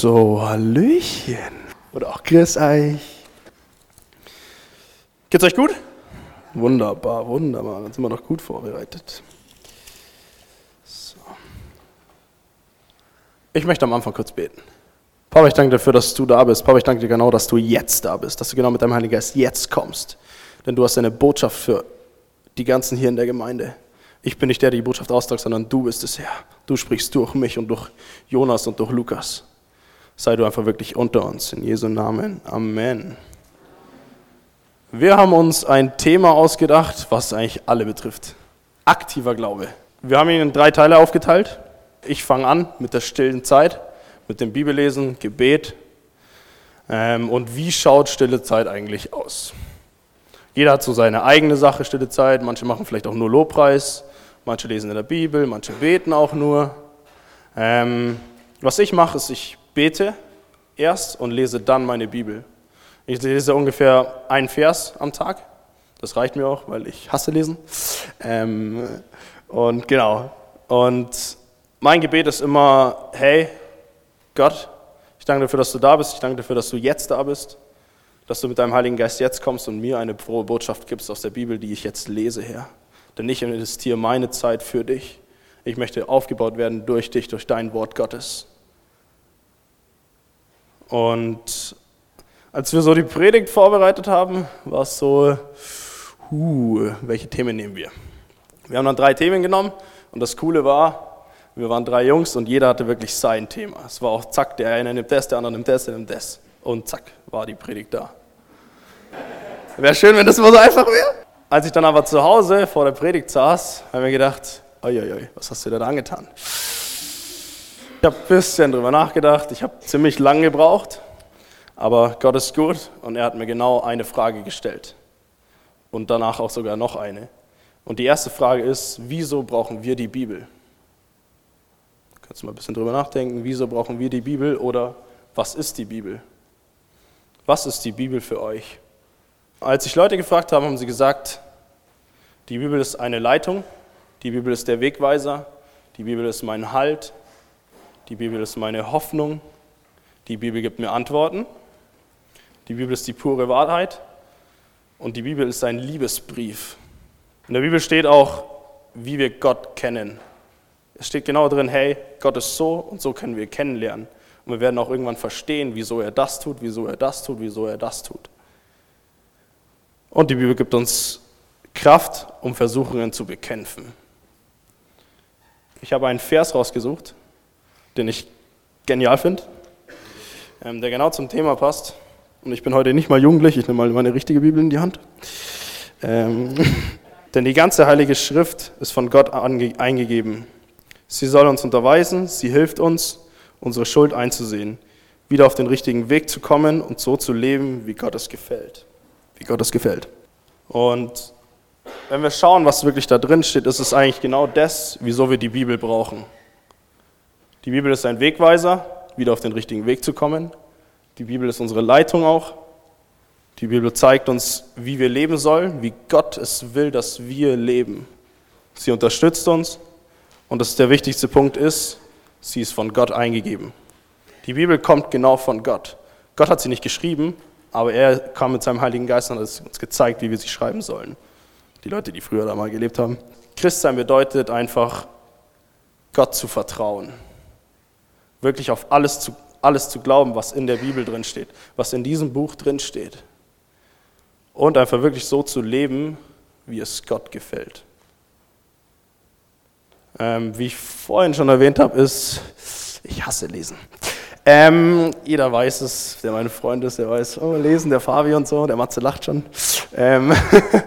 So, Hallöchen. Oder auch Grüß euch. Geht's euch gut? Wunderbar, wunderbar. Dann sind wir doch gut vorbereitet. So. Ich möchte am Anfang kurz beten. Papa, ich danke dir dafür, dass du da bist. Papa, ich danke dir genau, dass du jetzt da bist, dass du genau mit deinem Heiligen Geist jetzt kommst. Denn du hast eine Botschaft für die ganzen hier in der Gemeinde. Ich bin nicht der, der die Botschaft austragt, sondern du bist es, Herr. Du sprichst durch mich und durch Jonas und durch Lukas. Sei du einfach wirklich unter uns. In Jesu Namen. Amen. Wir haben uns ein Thema ausgedacht, was eigentlich alle betrifft. Aktiver Glaube. Wir haben ihn in drei Teile aufgeteilt. Ich fange an mit der stillen Zeit, mit dem Bibellesen, Gebet. Ähm, und wie schaut stille Zeit eigentlich aus? Jeder hat so seine eigene Sache, stille Zeit. Manche machen vielleicht auch nur Lobpreis, manche lesen in der Bibel, manche beten auch nur. Ähm, was ich mache, ist, ich bete erst und lese dann meine Bibel. Ich lese ungefähr einen Vers am Tag. Das reicht mir auch, weil ich hasse lesen. Ähm, und genau. Und mein Gebet ist immer, hey, Gott, ich danke dafür, dass du da bist. Ich danke dafür, dass du jetzt da bist. Dass du mit deinem Heiligen Geist jetzt kommst und mir eine frohe Botschaft gibst aus der Bibel, die ich jetzt lese, Herr. Denn ich investiere meine Zeit für dich. Ich möchte aufgebaut werden durch dich, durch dein Wort Gottes. Und als wir so die Predigt vorbereitet haben, war es so, huh, welche Themen nehmen wir? Wir haben dann drei Themen genommen und das Coole war, wir waren drei Jungs und jeder hatte wirklich sein Thema. Es war auch zack, der eine nimmt das, der andere nimmt das, der nimmt das. Und zack, war die Predigt da. Wäre schön, wenn das mal so einfach wäre. Als ich dann aber zu Hause vor der Predigt saß, habe ich mir gedacht, oi, oi, oi, was hast du dir da angetan? Ich habe ein bisschen drüber nachgedacht. Ich habe ziemlich lange gebraucht, aber Gott ist gut und er hat mir genau eine Frage gestellt. Und danach auch sogar noch eine. Und die erste Frage ist, wieso brauchen wir die Bibel? Kannst du mal ein bisschen drüber nachdenken, wieso brauchen wir die Bibel oder was ist die Bibel? Was ist die Bibel für euch? Als sich Leute gefragt haben, haben sie gesagt, die Bibel ist eine Leitung, die Bibel ist der Wegweiser, die Bibel ist mein Halt, die Bibel ist meine Hoffnung. Die Bibel gibt mir Antworten. Die Bibel ist die pure Wahrheit. Und die Bibel ist ein Liebesbrief. In der Bibel steht auch, wie wir Gott kennen. Es steht genau drin, hey, Gott ist so und so können wir kennenlernen. Und wir werden auch irgendwann verstehen, wieso er das tut, wieso er das tut, wieso er das tut. Und die Bibel gibt uns Kraft, um Versuchungen zu bekämpfen. Ich habe einen Vers rausgesucht, den ich genial finde, ähm, der genau zum Thema passt. Und ich bin heute nicht mal jugendlich, ich nehme mal meine richtige Bibel in die Hand. Ähm, denn die ganze Heilige Schrift ist von Gott eingegeben. Sie soll uns unterweisen, sie hilft uns, unsere Schuld einzusehen, wieder auf den richtigen Weg zu kommen und so zu leben, wie Gott es gefällt. Wie Gott es gefällt. Und wenn wir schauen, was wirklich da drin steht, ist es eigentlich genau das, wieso wir die Bibel brauchen. Die Bibel ist ein Wegweiser, wieder auf den richtigen Weg zu kommen. Die Bibel ist unsere Leitung auch. Die Bibel zeigt uns, wie wir leben sollen, wie Gott es will, dass wir leben. Sie unterstützt uns und das ist der wichtigste Punkt ist, sie ist von Gott eingegeben. Die Bibel kommt genau von Gott. Gott hat sie nicht geschrieben, aber er kam mit seinem Heiligen Geist und hat uns gezeigt, wie wir sie schreiben sollen. Die Leute, die früher da mal gelebt haben. Christsein bedeutet einfach, Gott zu vertrauen wirklich auf alles zu, alles zu glauben, was in der Bibel drin steht, was in diesem Buch drin steht. Und einfach wirklich so zu leben, wie es Gott gefällt. Ähm, wie ich vorhin schon erwähnt habe, ist, ich hasse Lesen. Ähm, jeder weiß es, der meine Freund ist, der weiß, oh, lesen, der Fabi und so, der Matze lacht schon. Ähm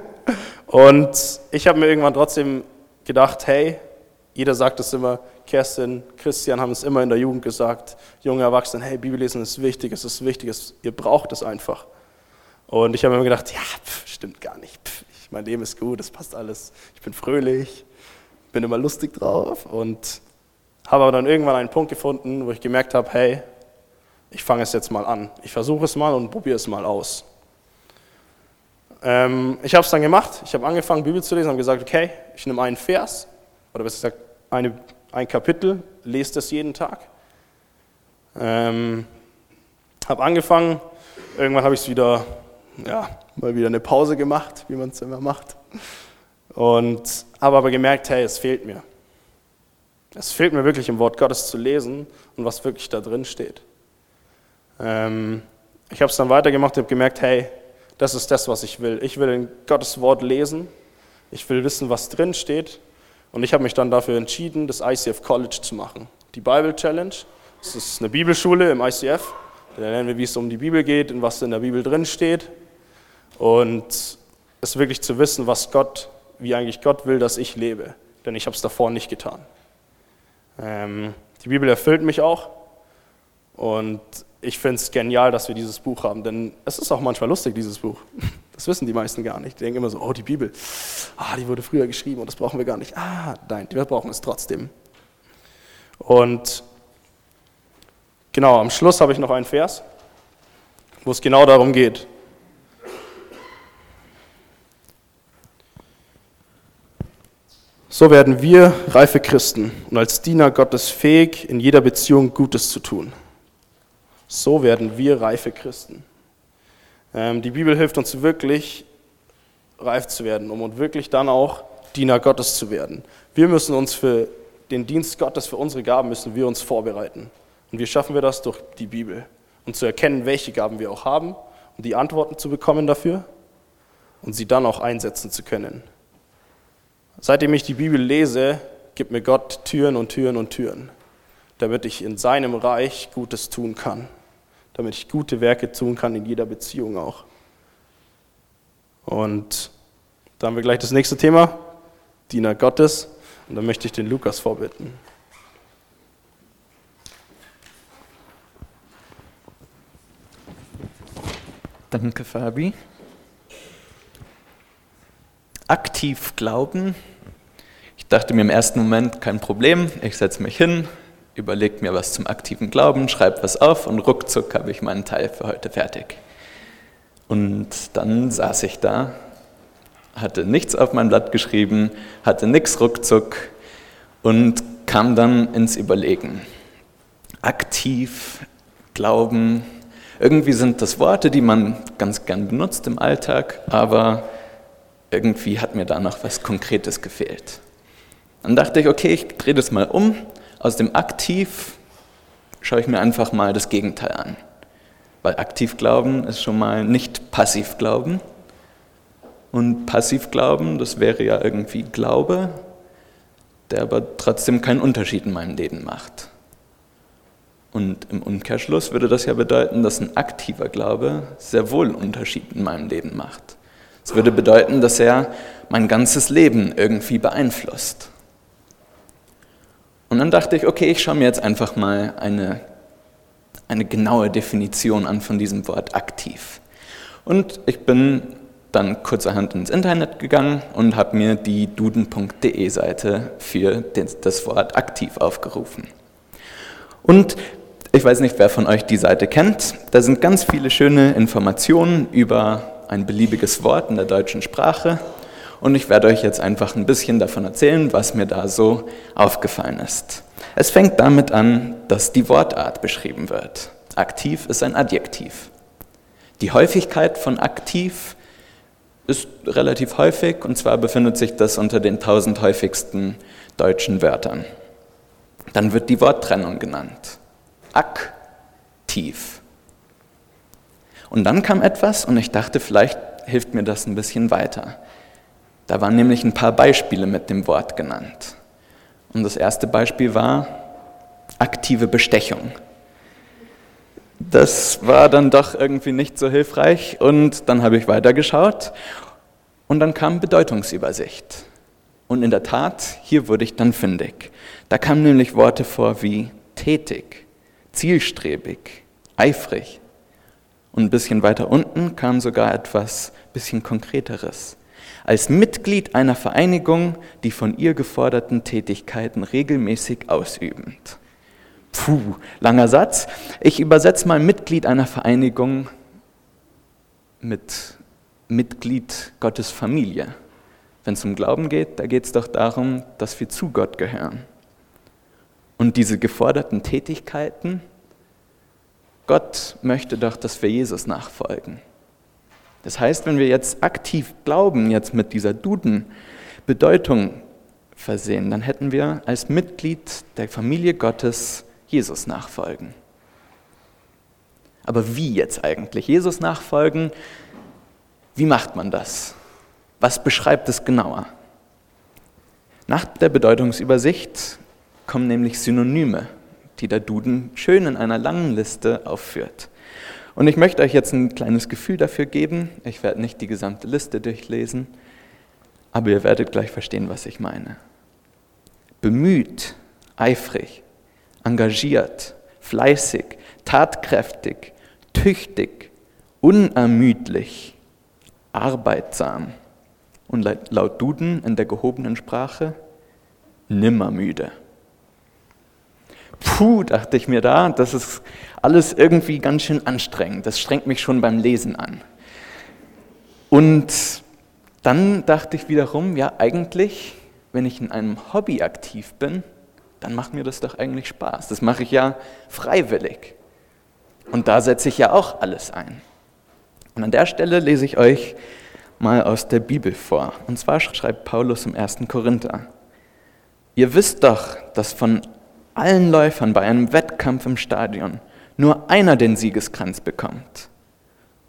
und ich habe mir irgendwann trotzdem gedacht, hey, jeder sagt es immer, Kerstin, Christian haben es immer in der Jugend gesagt, junge Erwachsene, hey, Bibellesen ist wichtig, es ist wichtig, es, ihr braucht es einfach. Und ich habe mir gedacht, ja, pff, stimmt gar nicht. Pff, ich, mein Leben ist gut, es passt alles. Ich bin fröhlich, bin immer lustig drauf und habe aber dann irgendwann einen Punkt gefunden, wo ich gemerkt habe, hey, ich fange es jetzt mal an. Ich versuche es mal und probiere es mal aus. Ähm, ich habe es dann gemacht. Ich habe angefangen, Bibel zu lesen, habe gesagt, okay, ich nehme einen Vers, oder besser gesagt, eine ein Kapitel, lest es jeden Tag. Ähm, habe angefangen, irgendwann habe ich es wieder, ja, mal wieder eine Pause gemacht, wie man es immer macht. Und habe aber gemerkt, hey, es fehlt mir. Es fehlt mir wirklich im Wort Gottes zu lesen und was wirklich da drin steht. Ähm, ich habe es dann weitergemacht habe gemerkt, hey, das ist das, was ich will. Ich will in Gottes Wort lesen. Ich will wissen, was drin steht. Und ich habe mich dann dafür entschieden, das ICF College zu machen. Die Bible Challenge. Das ist eine Bibelschule im ICF. Da lernen wir, wie es um die Bibel geht und was in der Bibel drin steht. Und es wirklich zu wissen, was Gott, wie eigentlich Gott will, dass ich lebe. Denn ich habe es davor nicht getan. Ähm, die Bibel erfüllt mich auch. Und ich finde es genial, dass wir dieses Buch haben, denn es ist auch manchmal lustig, dieses Buch. Das wissen die meisten gar nicht. Die denken immer so, oh, die Bibel, ah, die wurde früher geschrieben und das brauchen wir gar nicht. Ah, nein, wir brauchen es trotzdem. Und genau, am Schluss habe ich noch einen Vers, wo es genau darum geht. So werden wir reife Christen und als Diener Gottes fähig, in jeder Beziehung Gutes zu tun. So werden wir reife Christen. Ähm, die Bibel hilft uns wirklich, reif zu werden, um wirklich dann auch Diener Gottes zu werden. Wir müssen uns für den Dienst Gottes, für unsere Gaben, müssen wir uns vorbereiten. Und wie schaffen wir das? Durch die Bibel. Und zu erkennen, welche Gaben wir auch haben und die Antworten zu bekommen dafür und sie dann auch einsetzen zu können. Seitdem ich die Bibel lese, gibt mir Gott Türen und Türen und Türen, damit ich in seinem Reich Gutes tun kann damit ich gute Werke tun kann in jeder Beziehung auch. Und da haben wir gleich das nächste Thema, Diener Gottes. Und da möchte ich den Lukas vorbitten. Danke, Fabi. Aktiv glauben. Ich dachte mir im ersten Moment, kein Problem, ich setze mich hin, überlege mir was zum aktiven Glauben, schreibe was auf und ruckzuck habe ich meinen Teil für heute fertig. Und dann saß ich da, hatte nichts auf mein Blatt geschrieben, hatte nichts ruckzuck und kam dann ins Überlegen. Aktiv, Glauben, irgendwie sind das Worte, die man ganz gern benutzt im Alltag, aber irgendwie hat mir da noch was Konkretes gefehlt. Dann dachte ich, okay, ich drehe das mal um aus dem Aktiv schaue ich mir einfach mal das Gegenteil an. Weil aktiv glauben ist schon mal nicht passiv glauben. Und passiv glauben, das wäre ja irgendwie Glaube, der aber trotzdem keinen Unterschied in meinem Leben macht. Und im Umkehrschluss würde das ja bedeuten, dass ein aktiver Glaube sehr wohl einen Unterschied in meinem Leben macht. Es würde bedeuten, dass er mein ganzes Leben irgendwie beeinflusst. Und dann dachte ich, okay, ich schaue mir jetzt einfach mal eine, eine genaue Definition an von diesem Wort aktiv. Und ich bin dann kurzerhand ins Internet gegangen und habe mir die duden.de Seite für das Wort aktiv aufgerufen. Und ich weiß nicht, wer von euch die Seite kennt. Da sind ganz viele schöne Informationen über ein beliebiges Wort in der deutschen Sprache und ich werde euch jetzt einfach ein bisschen davon erzählen, was mir da so aufgefallen ist. Es fängt damit an, dass die Wortart beschrieben wird. Aktiv ist ein Adjektiv. Die Häufigkeit von aktiv ist relativ häufig und zwar befindet sich das unter den tausend häufigsten deutschen Wörtern. Dann wird die Worttrennung genannt. Aktiv. Und dann kam etwas und ich dachte, vielleicht hilft mir das ein bisschen weiter. Da waren nämlich ein paar Beispiele mit dem Wort genannt. Und das erste Beispiel war aktive Bestechung. Das war dann doch irgendwie nicht so hilfreich und dann habe ich weitergeschaut und dann kam Bedeutungsübersicht. Und in der Tat, hier wurde ich dann fündig. Da kamen nämlich Worte vor wie tätig, zielstrebig, eifrig. Und ein bisschen weiter unten kam sogar etwas bisschen konkreteres als Mitglied einer Vereinigung die von ihr geforderten Tätigkeiten regelmäßig ausübend. Puh, langer Satz. Ich übersetze mal Mitglied einer Vereinigung mit Mitglied Gottes Familie. Wenn es um Glauben geht, da geht es doch darum, dass wir zu Gott gehören. Und diese geforderten Tätigkeiten, Gott möchte doch, dass wir Jesus nachfolgen. Das heißt, wenn wir jetzt aktiv glauben, jetzt mit dieser Duden-Bedeutung versehen, dann hätten wir als Mitglied der Familie Gottes Jesus nachfolgen. Aber wie jetzt eigentlich? Jesus nachfolgen, wie macht man das? Was beschreibt es genauer? Nach der Bedeutungsübersicht kommen nämlich Synonyme, die der Duden schön in einer langen Liste aufführt. Und ich möchte euch jetzt ein kleines Gefühl dafür geben. Ich werde nicht die gesamte Liste durchlesen, aber ihr werdet gleich verstehen, was ich meine. Bemüht, eifrig, engagiert, fleißig, tatkräftig, tüchtig, unermüdlich, arbeitsam und laut Duden in der gehobenen Sprache nimmermüde. Puh, dachte ich mir da, das ist alles irgendwie ganz schön anstrengend. Das strengt mich schon beim Lesen an. Und dann dachte ich wiederum, ja eigentlich, wenn ich in einem Hobby aktiv bin, dann macht mir das doch eigentlich Spaß. Das mache ich ja freiwillig. Und da setze ich ja auch alles ein. Und an der Stelle lese ich euch mal aus der Bibel vor. Und zwar schreibt Paulus im 1. Korinther. Ihr wisst doch, dass von allen Läufern bei einem Wettkampf im Stadion nur einer den Siegeskranz bekommt.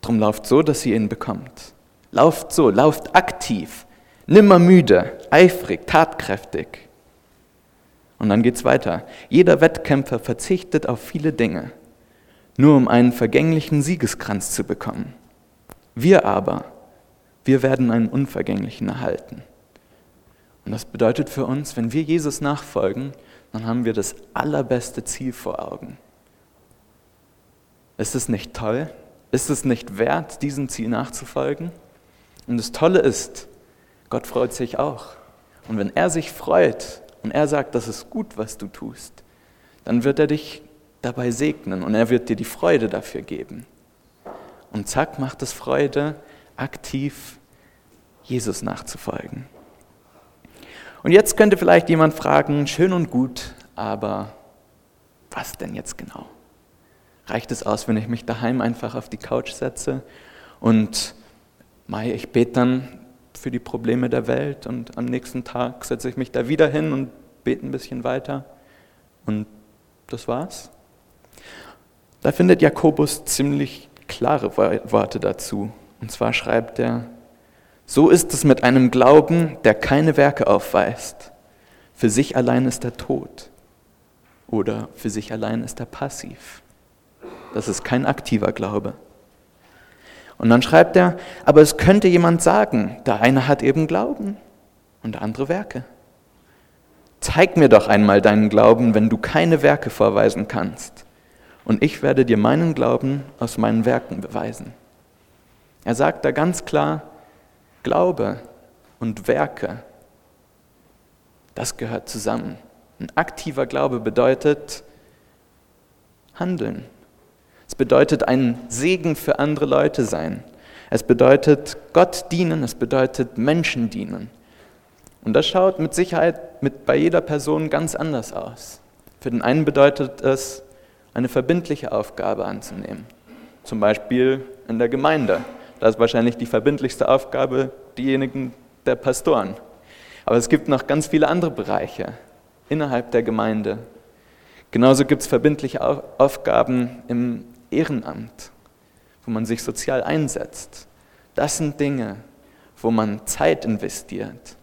Drum lauft so, dass ihr ihn bekommt. Lauft so, lauft aktiv, nimmer müde, eifrig, tatkräftig. Und dann geht's weiter. Jeder Wettkämpfer verzichtet auf viele Dinge, nur um einen vergänglichen Siegeskranz zu bekommen. Wir aber, wir werden einen unvergänglichen erhalten. Und das bedeutet für uns, wenn wir Jesus nachfolgen, dann haben wir das allerbeste Ziel vor Augen. Ist es nicht toll? Ist es nicht wert, diesem Ziel nachzufolgen? Und das Tolle ist, Gott freut sich auch. Und wenn er sich freut und er sagt, das ist gut, was du tust, dann wird er dich dabei segnen und er wird dir die Freude dafür geben. Und zack, macht es Freude, aktiv Jesus nachzufolgen. Und jetzt könnte vielleicht jemand fragen, schön und gut, aber was denn jetzt genau? Reicht es aus, wenn ich mich daheim einfach auf die Couch setze und Mai, ich bete dann für die Probleme der Welt und am nächsten Tag setze ich mich da wieder hin und bete ein bisschen weiter und das war's? Da findet Jakobus ziemlich klare Worte dazu. Und zwar schreibt er, so ist es mit einem Glauben, der keine Werke aufweist. Für sich allein ist er tot. Oder für sich allein ist er passiv. Das ist kein aktiver Glaube. Und dann schreibt er, aber es könnte jemand sagen, der eine hat eben Glauben und der andere Werke. Zeig mir doch einmal deinen Glauben, wenn du keine Werke vorweisen kannst. Und ich werde dir meinen Glauben aus meinen Werken beweisen. Er sagt da ganz klar, Glaube und Werke, das gehört zusammen. Ein aktiver Glaube bedeutet handeln. Es bedeutet ein Segen für andere Leute sein. Es bedeutet Gott dienen, es bedeutet Menschen dienen. Und das schaut mit Sicherheit mit bei jeder Person ganz anders aus. Für den einen bedeutet es, eine verbindliche Aufgabe anzunehmen. Zum Beispiel in der Gemeinde. Das ist wahrscheinlich die verbindlichste Aufgabe diejenigen der Pastoren. Aber es gibt noch ganz viele andere Bereiche innerhalb der Gemeinde. Genauso gibt es verbindliche Aufgaben im Ehrenamt, wo man sich sozial einsetzt. Das sind Dinge, wo man Zeit investiert,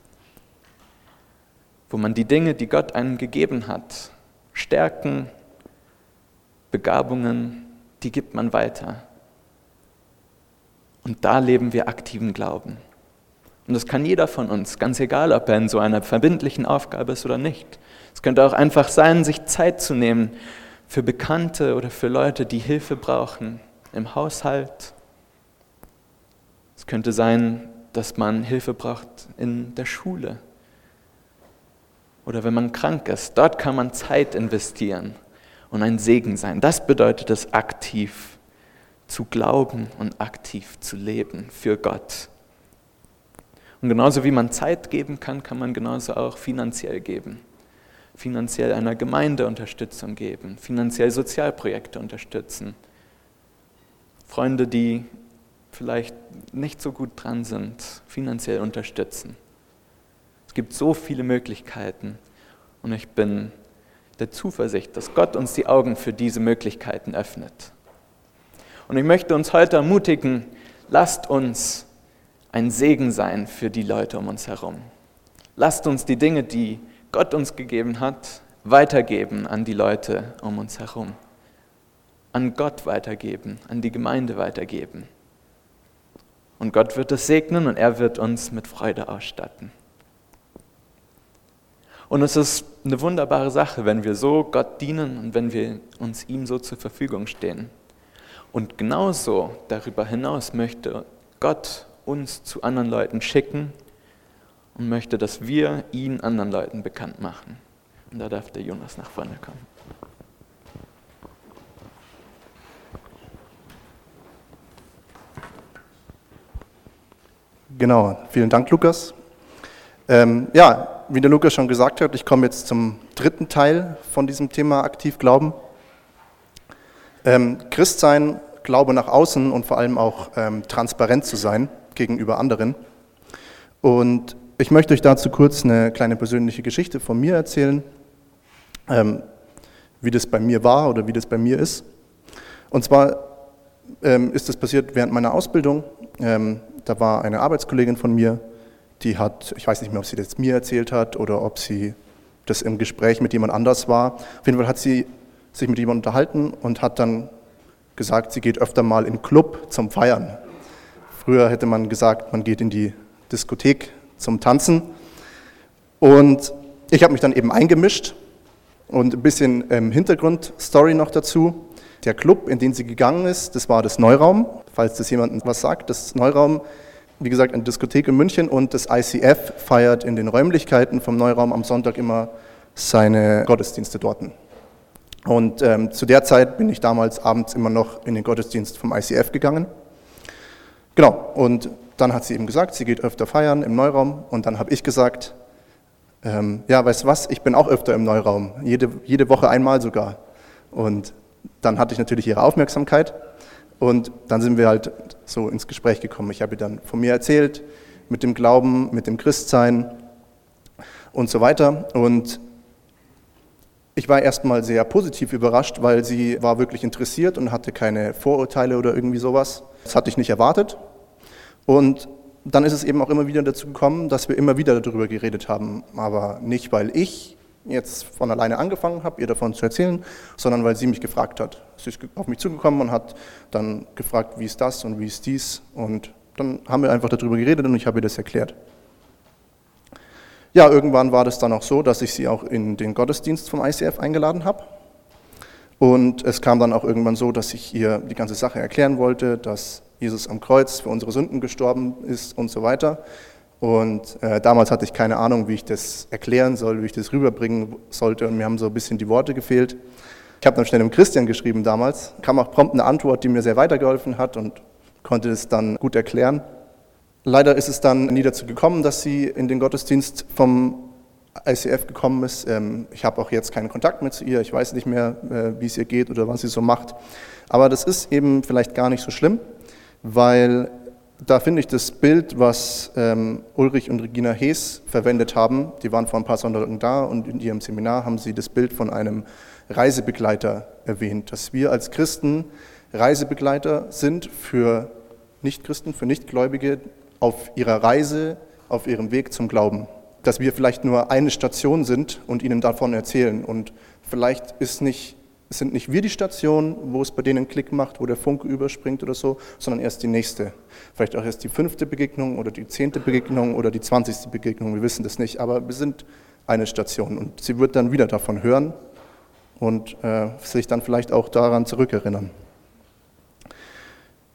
wo man die Dinge, die Gott einem gegeben hat, Stärken, Begabungen, die gibt man weiter. Und da leben wir aktiven Glauben. Und das kann jeder von uns, ganz egal, ob er in so einer verbindlichen Aufgabe ist oder nicht. Es könnte auch einfach sein, sich Zeit zu nehmen für Bekannte oder für Leute, die Hilfe brauchen im Haushalt. Es könnte sein, dass man Hilfe braucht in der Schule oder wenn man krank ist. Dort kann man Zeit investieren und ein Segen sein. Das bedeutet es aktiv zu glauben und aktiv zu leben für Gott. Und genauso wie man Zeit geben kann, kann man genauso auch finanziell geben. Finanziell einer Gemeinde Unterstützung geben, finanziell Sozialprojekte unterstützen, Freunde, die vielleicht nicht so gut dran sind, finanziell unterstützen. Es gibt so viele Möglichkeiten und ich bin der Zuversicht, dass Gott uns die Augen für diese Möglichkeiten öffnet. Und ich möchte uns heute ermutigen, lasst uns ein Segen sein für die Leute um uns herum. Lasst uns die Dinge, die Gott uns gegeben hat, weitergeben an die Leute um uns herum. An Gott weitergeben, an die Gemeinde weitergeben. Und Gott wird es segnen und er wird uns mit Freude ausstatten. Und es ist eine wunderbare Sache, wenn wir so Gott dienen und wenn wir uns ihm so zur Verfügung stehen. Und genauso darüber hinaus möchte Gott uns zu anderen Leuten schicken und möchte, dass wir ihn anderen Leuten bekannt machen. Und da darf der Jonas nach vorne kommen. Genau, vielen Dank, Lukas. Ähm, ja, wie der Lukas schon gesagt hat, ich komme jetzt zum dritten Teil von diesem Thema aktiv Glauben. Ähm, Christsein, Glaube nach außen und vor allem auch ähm, transparent zu sein gegenüber anderen. Und ich möchte euch dazu kurz eine kleine persönliche Geschichte von mir erzählen, ähm, wie das bei mir war oder wie das bei mir ist. Und zwar ähm, ist das passiert während meiner Ausbildung. Ähm, da war eine Arbeitskollegin von mir, die hat, ich weiß nicht mehr, ob sie das mir erzählt hat oder ob sie das im Gespräch mit jemand anders war. Auf jeden Fall hat sie sich mit jemandem unterhalten und hat dann gesagt, sie geht öfter mal in Club zum Feiern. Früher hätte man gesagt, man geht in die Diskothek zum Tanzen. Und ich habe mich dann eben eingemischt und ein bisschen ähm, Hintergrundstory noch dazu. Der Club, in den sie gegangen ist, das war das Neuraum, falls das jemandem was sagt. Das Neuraum wie gesagt, eine Diskothek in München und das ICF feiert in den Räumlichkeiten vom Neuraum am Sonntag immer seine Gottesdienste dort. Und ähm, zu der Zeit bin ich damals abends immer noch in den Gottesdienst vom ICF gegangen. Genau, und dann hat sie eben gesagt, sie geht öfter feiern im Neuraum. Und dann habe ich gesagt, ähm, ja, weißt du was, ich bin auch öfter im Neuraum, jede, jede Woche einmal sogar. Und dann hatte ich natürlich ihre Aufmerksamkeit. Und dann sind wir halt so ins Gespräch gekommen. Ich habe ihr dann von mir erzählt, mit dem Glauben, mit dem Christsein und so weiter. Und ich war erstmal sehr positiv überrascht, weil sie war wirklich interessiert und hatte keine Vorurteile oder irgendwie sowas. Das hatte ich nicht erwartet. Und dann ist es eben auch immer wieder dazu gekommen, dass wir immer wieder darüber geredet haben. Aber nicht, weil ich jetzt von alleine angefangen habe, ihr davon zu erzählen, sondern weil sie mich gefragt hat. Sie ist auf mich zugekommen und hat dann gefragt, wie ist das und wie ist dies. Und dann haben wir einfach darüber geredet und ich habe ihr das erklärt. Ja, irgendwann war das dann auch so, dass ich sie auch in den Gottesdienst vom ICF eingeladen habe. Und es kam dann auch irgendwann so, dass ich ihr die ganze Sache erklären wollte, dass Jesus am Kreuz für unsere Sünden gestorben ist und so weiter. Und äh, damals hatte ich keine Ahnung, wie ich das erklären soll, wie ich das rüberbringen sollte. Und mir haben so ein bisschen die Worte gefehlt. Ich habe dann schnell dem Christian geschrieben damals, kam auch prompt eine Antwort, die mir sehr weitergeholfen hat und konnte es dann gut erklären. Leider ist es dann nie dazu gekommen, dass sie in den Gottesdienst vom ICF gekommen ist. Ähm, ich habe auch jetzt keinen Kontakt mehr zu ihr. Ich weiß nicht mehr, äh, wie es ihr geht oder was sie so macht. Aber das ist eben vielleicht gar nicht so schlimm, weil da finde ich das Bild, was ähm, Ulrich und Regina Hees verwendet haben, die waren vor ein paar Sonntagen da und in ihrem Seminar haben sie das Bild von einem Reisebegleiter erwähnt, dass wir als Christen Reisebegleiter sind für Nichtchristen, für Nichtgläubige auf ihrer Reise, auf ihrem Weg zum Glauben. Dass wir vielleicht nur eine Station sind und ihnen davon erzählen. Und vielleicht ist nicht sind nicht wir die Station, wo es bei denen Klick macht, wo der Funke überspringt oder so, sondern erst die nächste. Vielleicht auch erst die fünfte Begegnung oder die zehnte Begegnung oder die zwanzigste Begegnung, wir wissen das nicht, aber wir sind eine Station und sie wird dann wieder davon hören und äh, sich dann vielleicht auch daran zurückerinnern.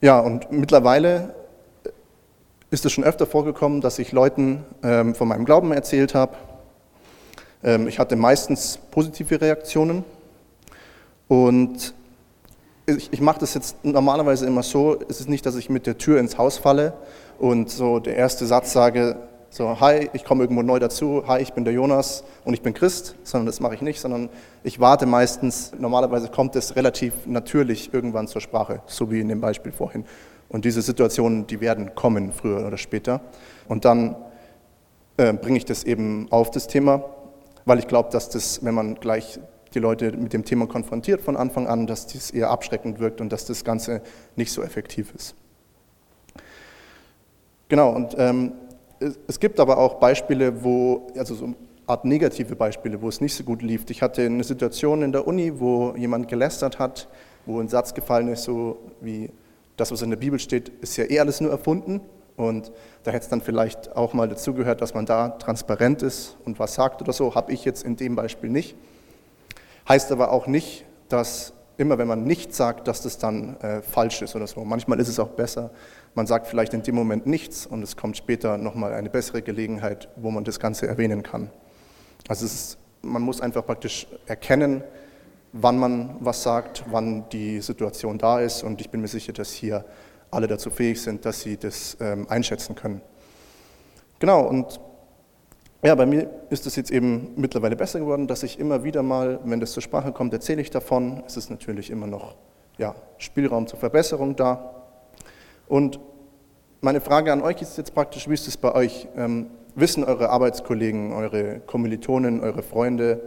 Ja, und mittlerweile ist es schon öfter vorgekommen, dass ich Leuten ähm, von meinem Glauben erzählt habe. Ähm, ich hatte meistens positive Reaktionen und ich, ich mache das jetzt normalerweise immer so, es ist nicht, dass ich mit der Tür ins Haus falle und so der erste Satz sage, So, hi, ich komme irgendwo neu dazu, hi, ich bin der Jonas und ich bin Christ, sondern das mache ich nicht, sondern ich warte meistens, normalerweise kommt es relativ natürlich irgendwann zur Sprache, so wie in dem Beispiel vorhin. Und diese Situationen, die werden kommen, früher oder später. Und dann äh, bringe ich das eben auf das Thema, weil ich glaube, dass das, wenn man gleich die Leute mit dem Thema konfrontiert von Anfang an, dass das eher abschreckend wirkt und dass das Ganze nicht so effektiv ist. Genau, und ähm, es gibt aber auch Beispiele, wo, also so Art negative Beispiele, wo es nicht so gut lief. Ich hatte eine Situation in der Uni, wo jemand gelästert hat, wo ein Satz gefallen ist, so wie das, was in der Bibel steht, ist ja eh alles nur erfunden. Und da hätte es dann vielleicht auch mal dazugehört, dass man da transparent ist und was sagt oder so. Habe ich jetzt in dem Beispiel nicht. Heißt aber auch nicht, dass immer wenn man nichts sagt, dass das dann äh, falsch ist oder so. Manchmal ist es auch besser, man sagt vielleicht in dem Moment nichts und es kommt später nochmal eine bessere Gelegenheit, wo man das Ganze erwähnen kann. Also ist, man muss einfach praktisch erkennen, wann man was sagt, wann die Situation da ist und ich bin mir sicher, dass hier alle dazu fähig sind, dass sie das ähm, einschätzen können. Genau, und ja, bei mir ist es jetzt eben mittlerweile besser geworden, dass ich immer wieder mal, wenn das zur Sprache kommt, erzähle ich davon. Es ist natürlich immer noch ja, Spielraum zur Verbesserung da. Und meine Frage an euch ist jetzt praktisch, wie ist es bei euch? Ähm, wissen eure Arbeitskollegen, eure Kommilitonen, eure Freunde,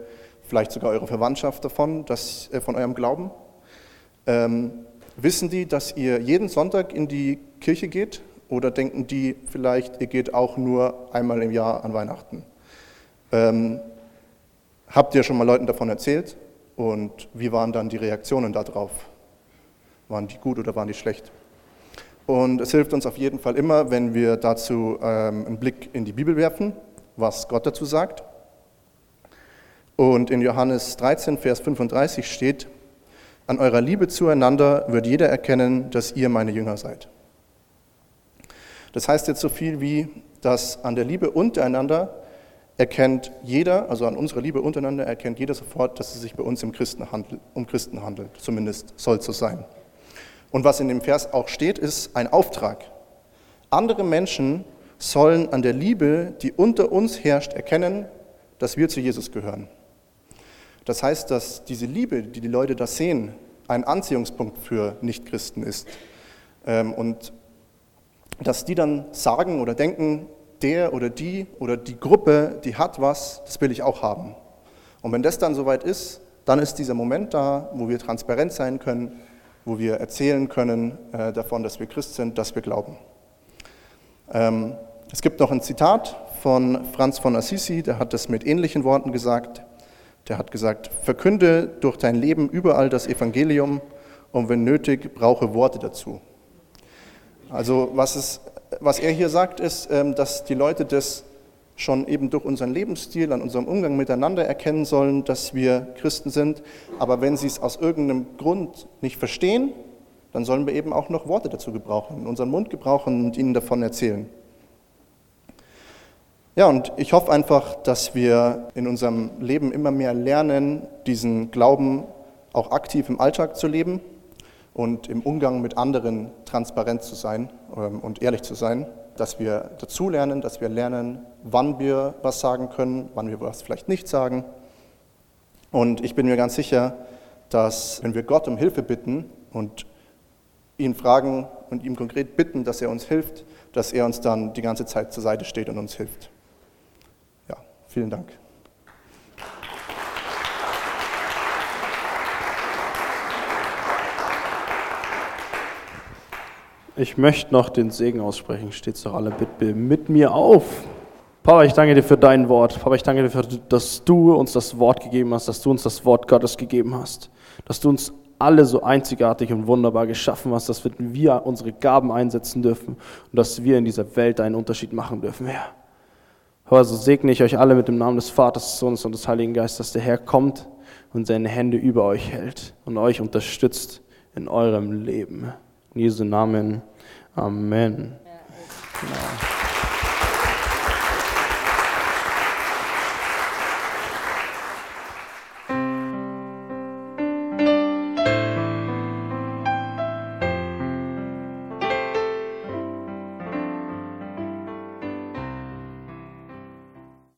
vielleicht sogar eure Verwandtschaft davon, dass, äh, von eurem Glauben? Ähm, wissen die, dass ihr jeden Sonntag in die Kirche geht? Oder denken die vielleicht, ihr geht auch nur einmal im Jahr an Weihnachten? Ähm, habt ihr schon mal Leuten davon erzählt? Und wie waren dann die Reaktionen darauf? Waren die gut oder waren die schlecht? Und es hilft uns auf jeden Fall immer, wenn wir dazu ähm, einen Blick in die Bibel werfen, was Gott dazu sagt. Und in Johannes 13, Vers 35 steht, an eurer Liebe zueinander wird jeder erkennen, dass ihr meine Jünger seid. Das heißt jetzt so viel wie, dass an der Liebe untereinander erkennt jeder, also an unserer Liebe untereinander erkennt jeder sofort, dass es sich bei uns im Christen handelt, um Christen handelt. Zumindest soll so sein. Und was in dem Vers auch steht, ist ein Auftrag. Andere Menschen sollen an der Liebe, die unter uns herrscht, erkennen, dass wir zu Jesus gehören. Das heißt, dass diese Liebe, die die Leute da sehen, ein Anziehungspunkt für Nichtchristen ist. Ähm, und dass die dann sagen oder denken, der oder die oder die Gruppe, die hat was, das will ich auch haben. Und wenn das dann soweit ist, dann ist dieser Moment da, wo wir transparent sein können, wo wir erzählen können äh, davon, dass wir Christ sind, dass wir glauben. Ähm, es gibt noch ein Zitat von Franz von Assisi, der hat das mit ähnlichen Worten gesagt. Der hat gesagt, verkünde durch dein Leben überall das Evangelium und wenn nötig, brauche Worte dazu. Also was, es, was er hier sagt, ist, ähm, dass die Leute das schon eben durch unseren Lebensstil, an unserem Umgang miteinander erkennen sollen, dass wir Christen sind. Aber wenn sie es aus irgendeinem Grund nicht verstehen, dann sollen wir eben auch noch Worte dazu gebrauchen, unseren Mund gebrauchen und ihnen davon erzählen. Ja, und ich hoffe einfach, dass wir in unserem Leben immer mehr lernen, diesen Glauben auch aktiv im Alltag zu leben und im Umgang mit anderen transparent zu sein ähm, und ehrlich zu sein, dass wir dazulernen, dass wir lernen, wann wir was sagen können, wann wir was vielleicht nicht sagen. Und ich bin mir ganz sicher, dass wenn wir Gott um Hilfe bitten und ihn fragen und ihm konkret bitten, dass er uns hilft, dass er uns dann die ganze Zeit zur Seite steht und uns hilft. Ja, vielen Dank. Ich möchte noch den Segen aussprechen. Steht doch alle bitte mit mir auf. Papa, ich danke dir für dein Wort. Papa, ich danke dir, für, dass du uns das Wort gegeben hast, dass du uns das Wort Gottes gegeben hast, dass du uns alle so einzigartig und wunderbar geschaffen hast, dass wir unsere Gaben einsetzen dürfen und dass wir in dieser Welt einen Unterschied machen dürfen, Herr. Herr, so segne ich euch alle mit dem Namen des Vaters, des Sohnes und des Heiligen Geistes, dass der Herr kommt und seine Hände über euch hält und euch unterstützt in eurem Leben. In Jesu Namen. Amen. Ja.